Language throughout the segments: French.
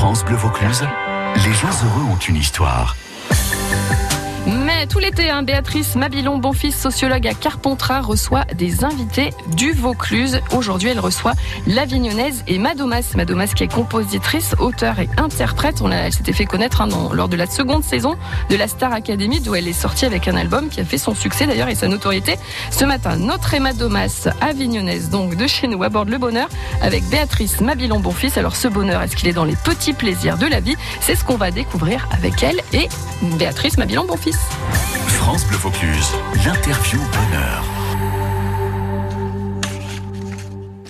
France Bleu Vaucluse, les gens heureux ont une histoire. Tout l'été, hein, Béatrice Mabilon, bon-fils sociologue à Carpentras, reçoit des invités du Vaucluse. Aujourd'hui, elle reçoit l'Avignonnaise et Madomas. Madomas qui est compositrice, auteur et interprète. On elle s'était fait connaître hein, lors de la seconde saison de la Star Academy, d'où elle est sortie avec un album qui a fait son succès d'ailleurs et sa notoriété. Ce matin, notre Emma Domas, Avignonnaise, donc de chez nous, aborde le bonheur avec Béatrice Mabilon, bon-fils. Alors ce bonheur, est-ce qu'il est dans les petits plaisirs de la vie? C'est ce qu'on va découvrir avec elle et Béatrice Mabilon, bon-fils. France Bleu Vaucluse, l'interview bonheur.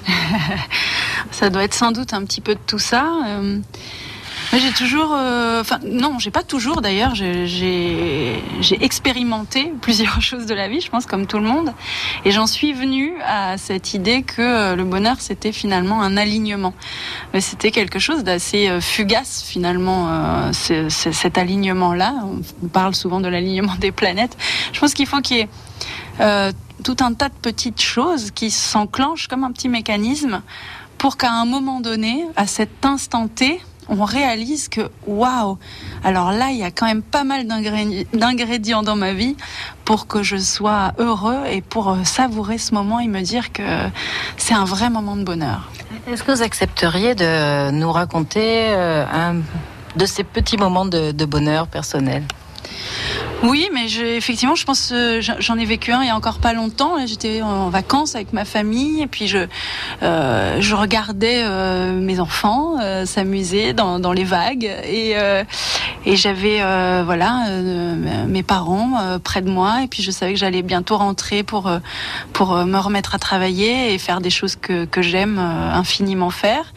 ça doit être sans doute un petit peu de tout ça. Euh, j'ai toujours, euh, enfin non, j'ai pas toujours d'ailleurs. J'ai expérimenté plusieurs choses de la vie, je pense comme tout le monde, et j'en suis venue à cette idée que euh, le bonheur c'était finalement un alignement. Mais c'était quelque chose d'assez euh, fugace finalement. cet alignement-là, on parle souvent de l'alignement des planètes. Je pense qu'il faut qu'il y ait tout un tas de petites choses qui s'enclenchent comme un petit mécanisme pour qu'à un moment donné, à cet instant T, on réalise que waouh, alors là, il y a quand même pas mal d'ingrédients dans ma vie pour que je sois heureux et pour euh, savourer ce moment et me dire que c'est un vrai moment de bonheur. Est-ce que vous accepteriez de nous raconter euh, un de ces petits moments de, de bonheur personnel? Oui, mais je, effectivement, je pense euh, j'en ai vécu un il y a encore pas longtemps. J'étais en vacances avec ma famille et puis je euh, regardais euh, mes enfants s'amuser dans, les vagues et et j'avais voilà mes parents près de moi et puis je savais que j'allais bientôt rentrer pour pour me remettre à travailler et faire des choses que j'aime infiniment faire.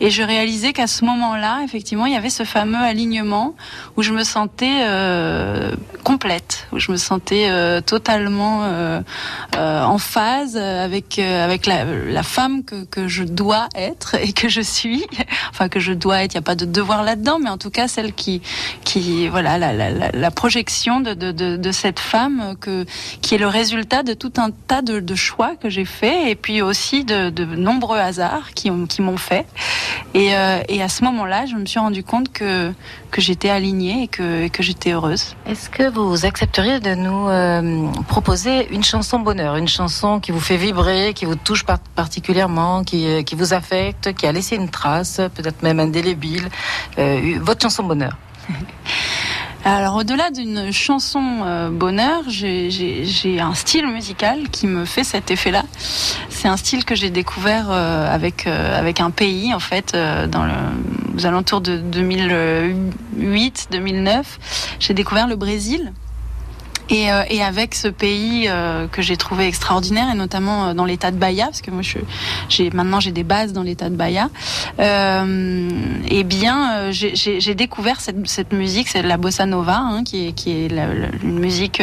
Et je réalisais qu'à ce moment-là, effectivement, il y avait ce fameux alignement où je me sentais euh, complète, où je me sentais euh, totalement euh, euh en phase avec euh, avec la, la femme que, que je dois être et que je suis. Enfin, que je dois être. Il n'y a pas de devoir là-dedans, mais en tout cas celle qui qui voilà la, la, la projection de, de, de, de, cette femme que qui est le résultat de tout un tas de, de choix que j'ai fait et puis aussi de, de nombreux hasards qui qui m'ont fait. Et, euh, et à ce moment-là, je me suis rendu compte que, que j'étais alignée et que, que j'étais heureuse. Est-ce que vous accepteriez de nous euh, proposer une chanson bonheur, une chanson qui vous fait vibrer, qui vous touche particulièrement, qui, euh, qui vous affecte, qui a laissé une trace, peut-être même indélébile, euh, votre chanson bonheur? Alors au-delà d'une chanson euh, bonheur, j'ai un style musical qui me fait cet effet-là. C'est un style que j'ai découvert euh, avec euh, avec un pays en fait dans le, aux alentours de 2008-2009. J'ai découvert le Brésil. Et, euh, et, avec ce pays euh, que j'ai trouvé extraordinaire, et notamment euh, dans l'état de Bahia, parce que moi, j'ai maintenant j'ai des bases dans l'état de Bahia. Euh, et bien, j'ai, découvert cette, cette, musique, c'est la bossa nova, hein, qui est, qui est la, une musique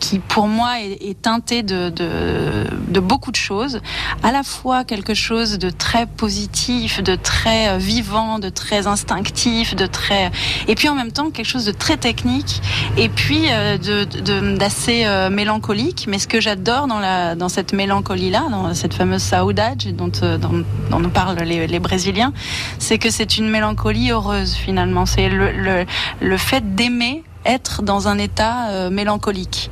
qui, pour moi, est, est teintée de, de, de, beaucoup de choses. À la fois quelque chose de très positif, de très vivant, de très instinctif, de très, et puis en même temps quelque chose de très technique. Et puis d'assez euh, mélancolique, mais ce que j'adore dans, dans cette mélancolie-là, dans cette fameuse saudade dont, euh, dont, dont nous parlent les, les Brésiliens, c'est que c'est une mélancolie heureuse finalement. C'est le, le, le fait d'aimer être dans un état euh, mélancolique.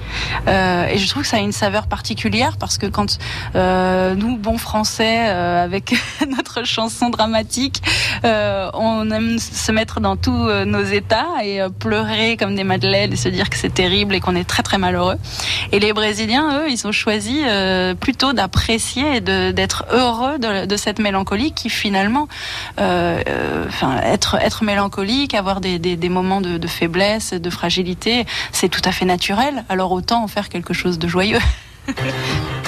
Euh, et je trouve que ça a une saveur particulière parce que quand euh, nous, bons Français, avec notre chanson dramatique, on aime se mettre dans tous nos états et pleurer comme des madeleines et se dire que c'est terrible et qu'on est très très malheureux. Et les Brésiliens, eux, ils ont choisi plutôt d'apprécier et d'être heureux de, cette mélancolie qui finalement, enfin, être être mélancolique, avoir des, des, moments de, faiblesse, de c'est tout à fait naturel. Alors autant en faire quelque chose de joyeux.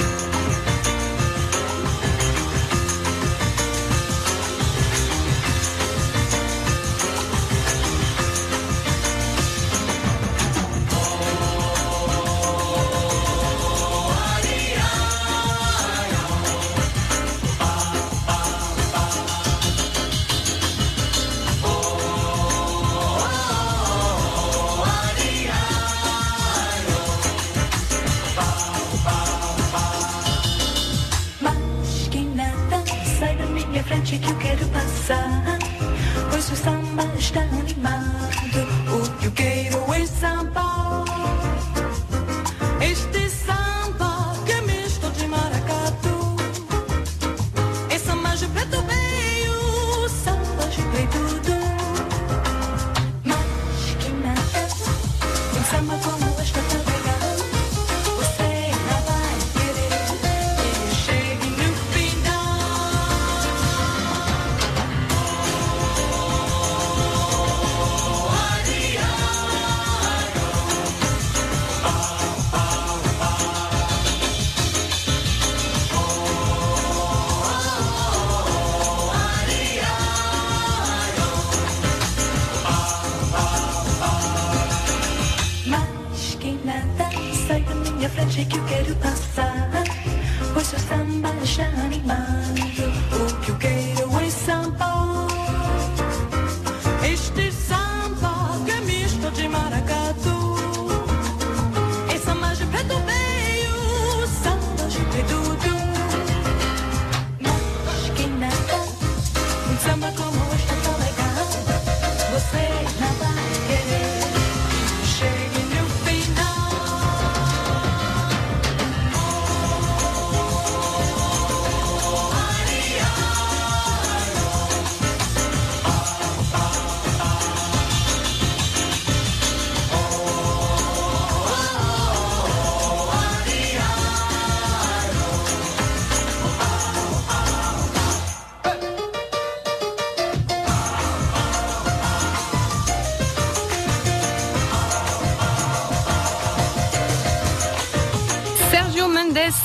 frente que eu quero passar.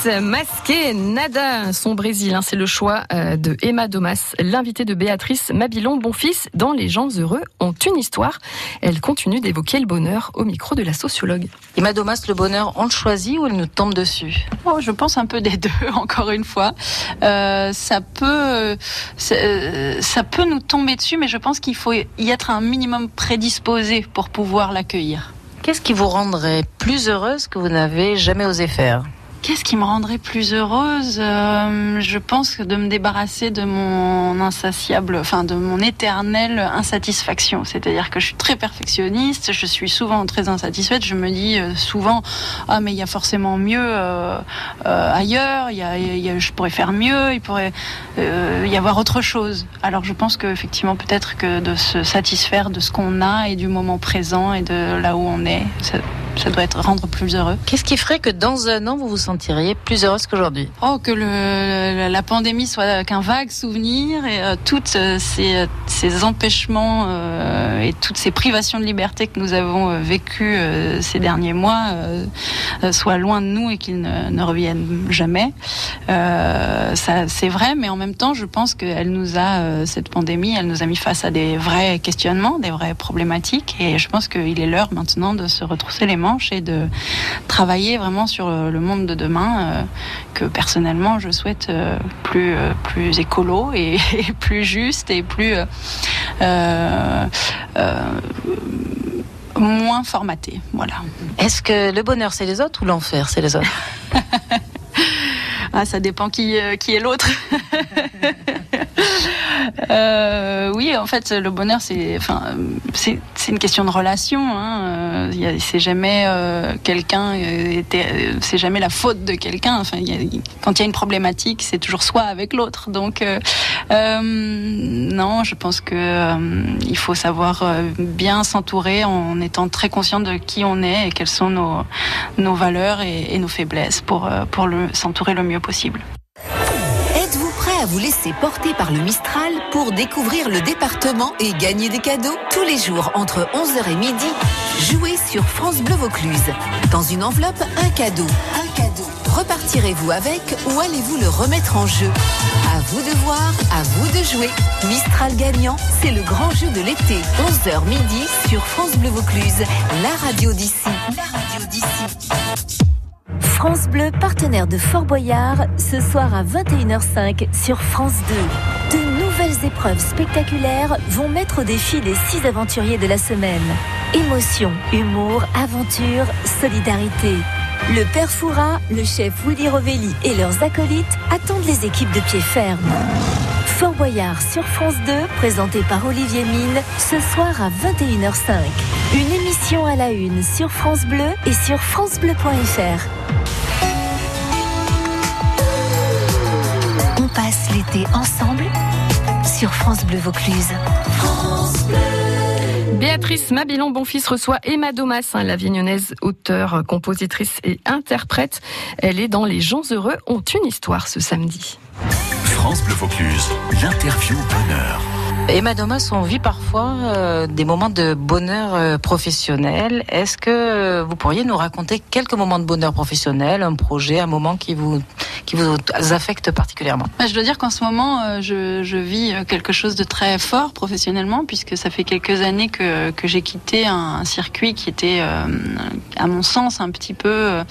Masqué nada, son Brésil. hein, c'est le choix euh, de Emma Domas, l'invitée de Béatrice Mabilon Bonfils dans Les gens heureux ont une histoire. Elle continue d'évoquer le bonheur au micro de la sociologue. Et Madomas, le bonheur, on le choisit ou il nous tombe dessus? Oh, je pense un peu des deux, encore une fois. Euh, ça peut, ça, euh, ça peut nous tomber dessus, mais je pense qu'il faut y être un minimum prédisposé pour pouvoir l'accueillir. Qu'est-ce qui vous rendrait plus heureuse que vous n'avez jamais osé faire? Qu'est-ce qui me rendrait plus heureuse Euh, Je pense que de me débarrasser de mon insatiable, enfin de mon éternelle insatisfaction. C'est-à-dire que je suis très perfectionniste, je suis souvent très insatisfaite. Je me dis euh, souvent ah mais il y a forcément mieux euh, ailleurs. Il y a, je pourrais faire mieux. Il pourrait y avoir autre chose. Alors je pense que effectivement peut-être que de se satisfaire de ce qu'on a et du moment présent et de là où on est, ça, doit être rendre plus heureux. Qu'est-ce qui ferait que dans un an, vous vous sentiriez plus heureuse qu'aujourd'hui? Oh, que le, la pandémie soit qu'un vague souvenir et euh, toutes euh, ces, ces empêchements euh, et toutes ces privations de liberté que nous avons euh, vécues euh, ces derniers mois euh, euh, soient loin de nous et qu'ils ne, ne reviennent jamais. Euh, ça, c'est vrai, mais en même temps, je pense qu'elle nous a euh, cette pandémie, elle nous a mis face à des vrais questionnements, des vraies problématiques, et je pense qu'il est l'heure maintenant de se retrousser les manches et de travailler vraiment sur euh, le monde de demain euh, que personnellement je souhaite euh, plus plus écolo et, et plus juste et plus euh, euh, euh, moins formaté. Voilà. Est-ce que le bonheur, c'est les autres ou l'enfer, c'est les autres? Ah, ça dépend qui, qui est l'autre. Euh, oui, en fait, le bonheur, c'est, enfin, c'est, c'est une question de relation. Hein. Euh, c'est jamais euh, quelqu'un, euh, euh, c'est jamais la faute de quelqu'un. Enfin, y a- quand il y a une problématique, c'est toujours soi avec l'autre. Donc, euh, non, je pense que il faut savoir bien s'entourer en étant très conscient de qui on est et quelles sont nos, nos valeurs et, nos faiblesses pour, pour le, s'entourer le mieux possible. À vous laisser porter par le Mistral pour découvrir le département et gagner des cadeaux Tous les jours entre 11h et midi, jouez sur France Bleu Vaucluse. Dans une enveloppe, un cadeau. Un cadeau. Repartirez-vous avec ou allez-vous le remettre en jeu? À vous de voir, à vous de jouer. Mistral gagnant, c'est le grand jeu de l'été. 11h midi sur France Bleu Vaucluse, la radio d'ici. La radio d'ici. France Bleu, partenaire de Fort Boyard, ce soir à 21h05 sur France 2. De nouvelles épreuves spectaculaires vont mettre au défi les six aventuriers de la semaine. Émotion, humour, aventure, solidarité. Le père Foura, le chef Willy Rovelli et leurs acolytes attendent les équipes de pied ferme. Fort Boyard sur France 2, présenté par Olivier Mine, ce soir à 21h05. Une émission à la une sur France Bleu et sur francebleu.fr. passe l'été ensemble sur France Bleu Vaucluse. Béatrice Mabilon Bonfils reçoit Emma Domas, hein, la vignonnaise, auteure, compositrice et interprète. Elle est dans Les gens heureux ont une histoire ce samedi. France Bleu Vaucluse, l'interview bonheur. Emma Domas, on vit parfois euh, des moments de bonheur euh, professionnel. Est-ce que euh, vous pourriez nous raconter quelques moments de bonheur professionnel, un projet, un moment qui vous qui vous affecte particulièrement Bah, je dois dire qu'en ce moment, euh, je, vis euh, quelque chose de très fort professionnellement, puisque ça fait quelques années que, j'ai quitté un, circuit qui était, euh, à mon sens, un petit peu,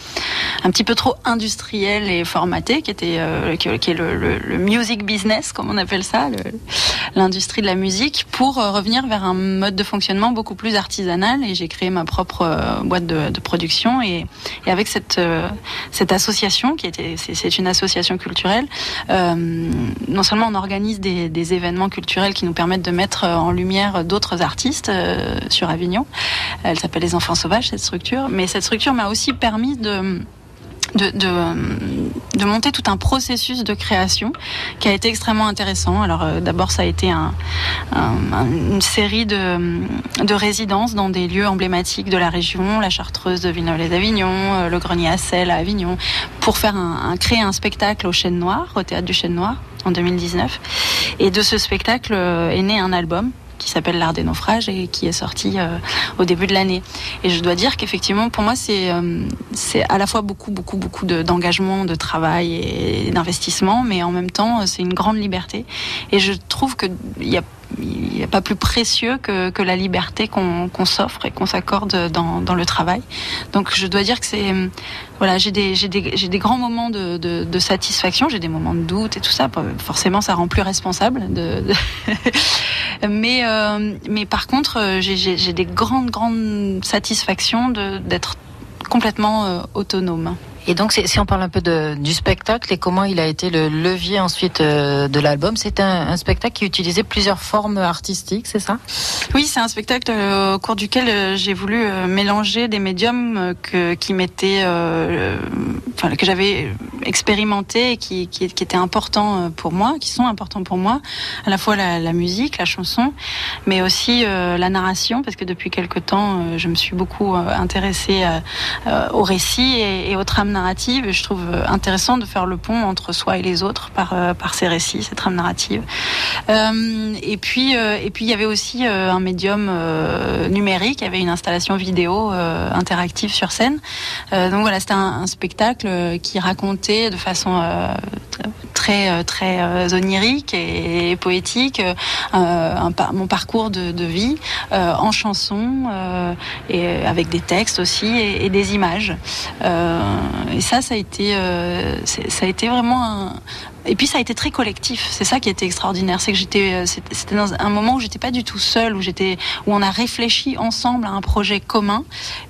un petit peu trop industriel et formaté, qui était, qui, est le, music business, comme on appelle ça, l'industrie de la musique, pour revenir vers un mode de fonctionnement beaucoup plus artisanal. Et j'ai créé ma propre boîte de, production, et, avec cette, cette association, qui était, c'est une association culturelle, euh, non seulement on organise des, événements culturels qui nous permettent de mettre euh, en lumière d'autres artistes euh, sur Avignon. Elle s'appelle Les Enfants Sauvages, cette structure. Mais cette structure m'a aussi permis de de, de, monter tout un processus de création qui a été extrêmement intéressant. Alors euh, d'abord ça a été un, un- un- une série de, de résidences dans des lieux emblématiques de la région, la Chartreuse de Villeneuve-les-Avignon, euh, le Grenier à sel à Avignon, pour faire créer un spectacle au Chêne Noir, au théâtre du Chêne Noir en 2019. Et de ce spectacle euh, est né un album qui s'appelle L'Art des naufrages et qui est sorti euh, au début de l'année. Et je dois dire qu'effectivement, pour moi, c'est euh, à la fois beaucoup, beaucoup, beaucoup de- d'engagement, de, travail et d'investissement, mais en même temps, euh, c'est une grande liberté. Et je trouve qu'il y a il n'y a pas plus précieux que, que la liberté qu'on qu'on s'offre et qu'on s'accorde dans, dans le travail. Donc je dois dire que c'est voilà, j'ai des des des grands moments de, de, satisfaction, j'ai des moments de doute et tout ça. Forcément, ça rend plus responsable. Mais euh, mais par contre, euh, j'ai- des grandes grandes satisfactions d'être complètement euh, autonome. Et donc, si on parle un peu du spectacle et comment il a été le levier ensuite euh, de l'album, c'est un, spectacle qui utilisait plusieurs formes artistiques, c'est ça? Oui, c'est un spectacle euh, au cours duquel euh, j'ai voulu mélanger des médiums que, qui m'étaient, que j'avais expérimenté et qui, étaient importants pour moi, qui sont importants pour moi, à la fois la, musique, la chanson, mais aussi la narration, parce que depuis quelque temps, je me suis beaucoup intéressée au récit et, et aux je trouve euh, intéressant de faire le pont entre soi et les autres par, euh, ces récits, ces trames narratives. Euh, et puis, et puis il y avait aussi un médium numérique, il y avait une installation vidéo interactive sur scène. Donc voilà, c'était un, spectacle qui racontait de façon très très onirique et, poétique mon parcours de, vie en chanson et avec des textes aussi et, des images. Et ça, ça a été euh, ça a été vraiment un, et puis ça a été très collectif. C'est ça qui était extraordinaire, c'est que j'étais, euh, c'était dans un moment où j'étais pas du tout seule, où j'étais, où on a réfléchi ensemble à un projet commun.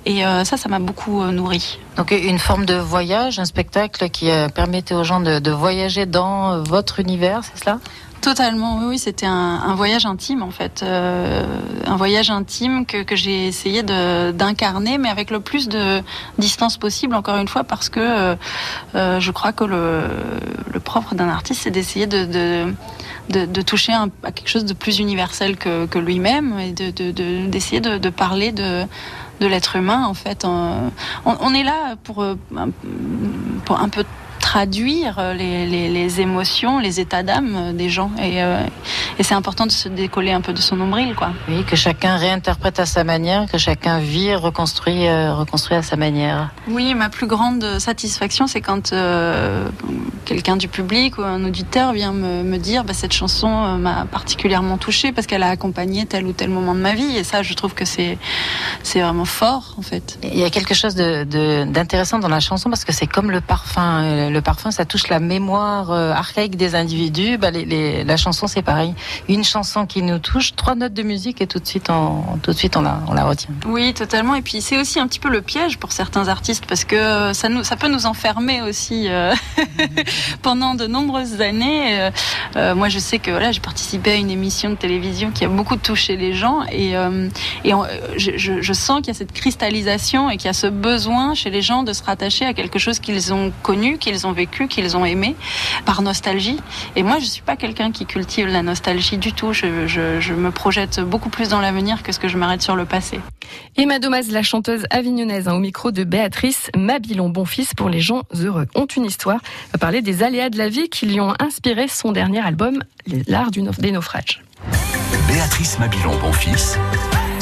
Et euh, ça, ça m'a beaucoup euh, nourri. Donc, une forme de voyage, un spectacle qui euh, permettait aux gens de, voyager dans euh, votre univers, c'est cela? Totalement, oui, c'était un, voyage intime en fait, Euh, un voyage intime que, j'ai essayé d'incarner, mais avec le plus de distance possible, encore une fois, parce que euh, euh, je crois que le, propre d'un artiste, c'est d'essayer de, toucher à quelque chose de plus universel que, lui-même et de- de- de- d'essayer de, parler de l'être humain en fait. On, est là pour un peu traduire les, les, les émotions, les états d'âme des gens. Et, euh, et c'est important de se décoller un peu de son nombril, quoi. Oui, que chacun réinterprète à sa manière, que chacun vit, reconstruit, euh, reconstruit à sa manière. Oui, ma plus grande satisfaction, c'est quand euh, quelqu'un du public ou un auditeur vient me, me dire bah, cette chanson euh, m'a particulièrement touchée parce qu'elle a accompagné tel ou tel moment de ma vie. Et ça, je trouve que c'est c'est vraiment fort, en fait. Il y a quelque chose de- de- d'intéressant dans la chanson parce que c'est comme le parfum. Euh, Le le parfum, ça touche la mémoire euh, archaïque des individus. Bah, la chanson, c'est pareil. Une chanson qui nous touche, trois notes de musique et tout de suite, on, tout de suite, on la, retient. Oui, totalement. Et puis c'est aussi un petit peu le piège pour certains artistes parce que ça, nous, ça peut nous enfermer aussi euh, pendant de nombreuses années. Euh, euh, moi, je sais que voilà, j'ai participé à une émission de télévision qui a beaucoup touché les gens et, euh, je sens qu'il y a cette cristallisation et qu'il y a ce besoin chez les gens de se rattacher à quelque chose qu'ils ont connu, qu'ils ont vécu, qu'ils ont aimé par nostalgie. Et moi, je suis pas quelqu'un qui cultive la nostalgie du tout. Je, je- je me projette beaucoup plus dans l'avenir que ce que je m'arrête sur le passé. Emma Domas, la chanteuse avignonnaise, hein, au micro de Béatrice Mabilon Bonfils pour les gens heureux. Ont une histoire, va parler des aléas de la vie qui lui ont inspiré son dernier album, L'art des naufrages. Béatrice Mabilon Bonfils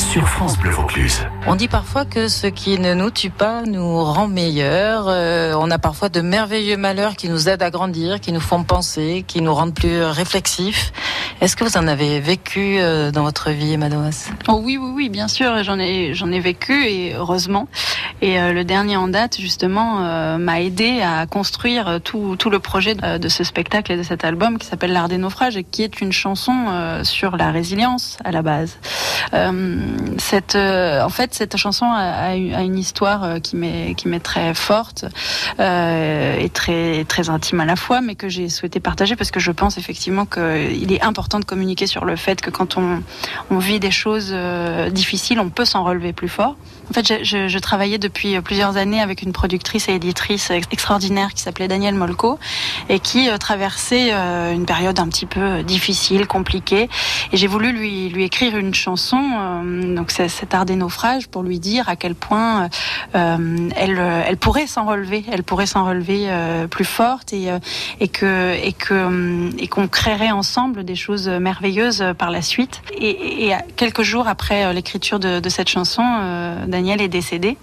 sur France Bleu Vaucluse. On dit parfois que ce qui ne nous tue pas nous rend meilleurs. Euh, on a parfois de merveilleux malheurs qui nous aident à grandir, qui nous font penser, qui nous rendent plus réflexifs. Est-ce que vous en avez vécu euh, dans votre vie, Emma Domas Oh oui, oui, oui, bien sûr, j'en ai, j'en ai vécu et heureusement. Et euh, le dernier en date, justement, euh, m'a aidé à construire tout, tout le projet de, de ce spectacle et de cet album qui s'appelle L'Art des naufrages et qui est une chanson euh, sur la résilience à la base. Euh, cette, euh, en fait, cette chanson a, une histoire euh, qui m'est, très forte euh, et très, intime à la fois, mais que j'ai souhaité partager parce que je pense effectivement qu'il est important de communiquer sur le fait que quand on, vit des choses difficiles, on peut s'en relever plus fort. En fait, je, travaillais depuis plusieurs années avec une productrice et éditrice ex- extraordinaire qui s'appelait Danielle Molko et qui traversait une période un petit peu difficile, compliquée. Et j'ai voulu lui, écrire une chanson, donc cet art des naufrages, pour lui dire à quel point euh, elle, elle pourrait s'en relever, elle pourrait s'en relever euh, plus forte et, euh, et que et que hum, et qu'on créerait ensemble des choses merveilleuses euh, par la suite. Et, et quelques jours après euh, l'écriture de, de cette chanson, euh, Daniel est décédé.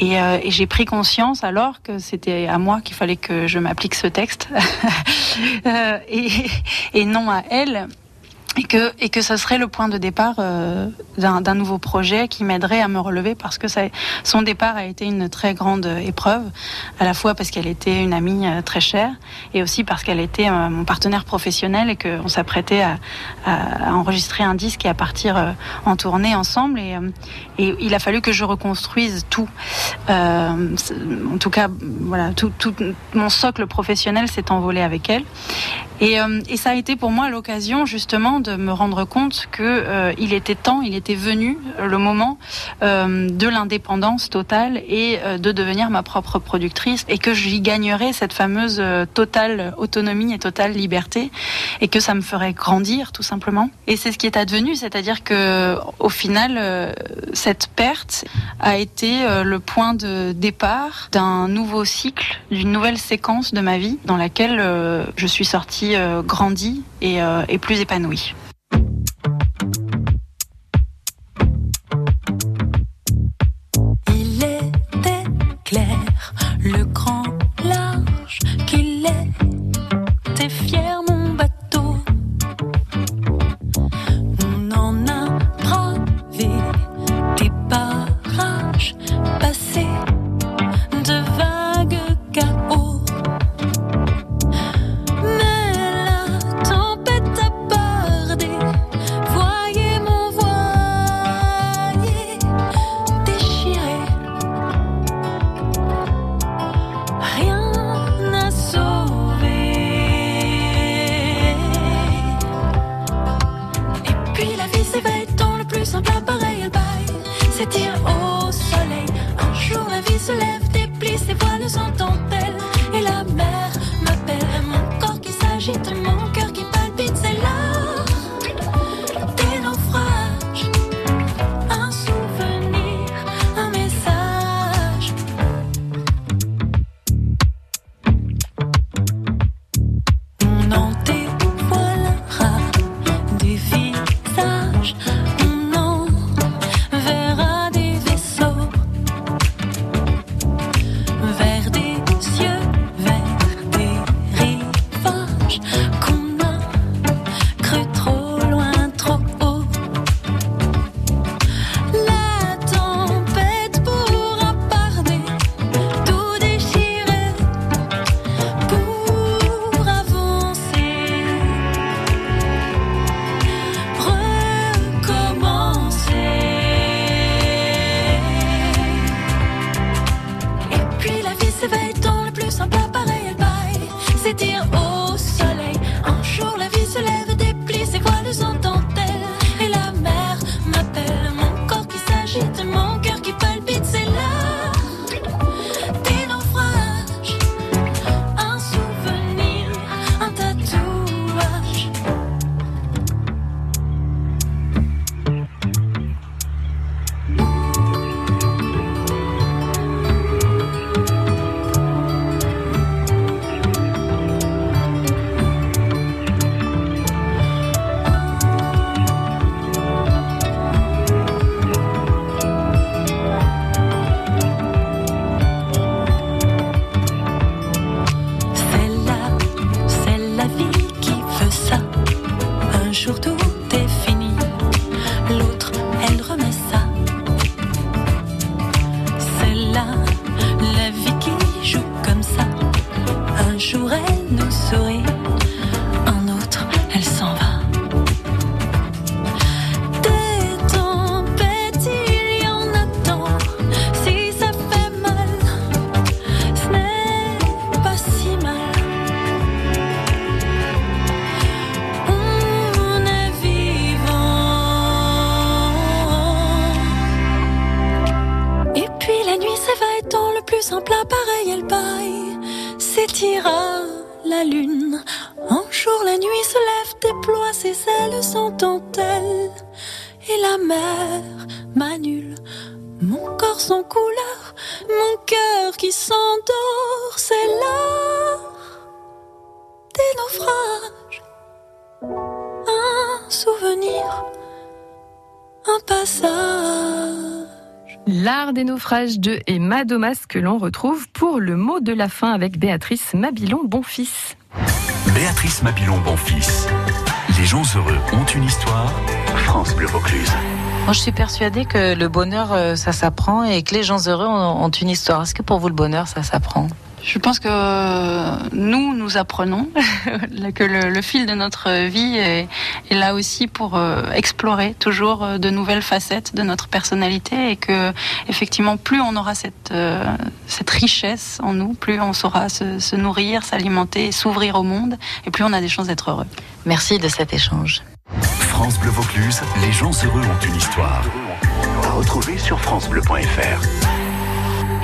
Et, euh, et j'ai pris conscience alors que c'était à moi qu'il fallait que je m'applique ce texte Euh, et, et non à elle. Et que, et que ce serait le point de départ euh, d'un nouveau projet qui m'aiderait à me relever parce que ça, son départ a été une très grande épreuve, à la fois parce qu'elle était une amie euh, très chère et aussi parce qu'elle était euh, mon partenaire professionnel et qu'on s'apprêtait à, à, à enregistrer un disque et à partir euh, en tournée ensemble. Et, et il a fallu que je reconstruise tout. En tout cas, voilà, tout, tout mon socle professionnel s'est envolé avec elle. Et, et ça a été pour moi l'occasion justement de me rendre compte que euh, il était temps, il était venu le moment euh, de l'indépendance totale et euh, de devenir ma propre productrice et que j'y gagnerais cette fameuse totale autonomie et totale liberté et que ça me ferait grandir tout simplement. Et c'est ce qui est advenu, c'est-à-dire que au final cette perte a été le point de départ d'un nouveau cycle, d'une nouvelle séquence de ma vie dans laquelle je suis sortie grandie et, euh, et plus épanouie. Lune. Un jour la nuit se lève, déploie ses ailes sans dentelle. Et la mer m'annule, mon corps sans couleur, mon cœur qui s'endort, c'est l'heure des naufrages. Un souvenir, un passage. L'art des naufrages de et Madomas que l'on retrouve pour le mot de la fin avec Béatrice Mabilon Bonfils. Béatrice Mabilon Bonfils. Les gens heureux ont une histoire. France Bleu Vaucluse. Moi, je suis persuadée que le bonheur, euh, ça s'apprend et que les gens heureux ont, ont une histoire. Est-ce que pour vous, le bonheur, ça s'apprend? Je pense que nous, nous apprenons que le, le fil de notre vie est, est là aussi pour euh, explorer toujours euh, de nouvelles facettes de notre personnalité et que effectivement, plus on aura cette, euh, cette richesse en nous, plus on saura se, se nourrir, s'alimenter, s'ouvrir au monde et plus on a des chances d'être heureux. Merci de cet échange. France Bleu Vaucluse, les gens heureux ont une histoire. À retrouver sur FranceBleu.fr.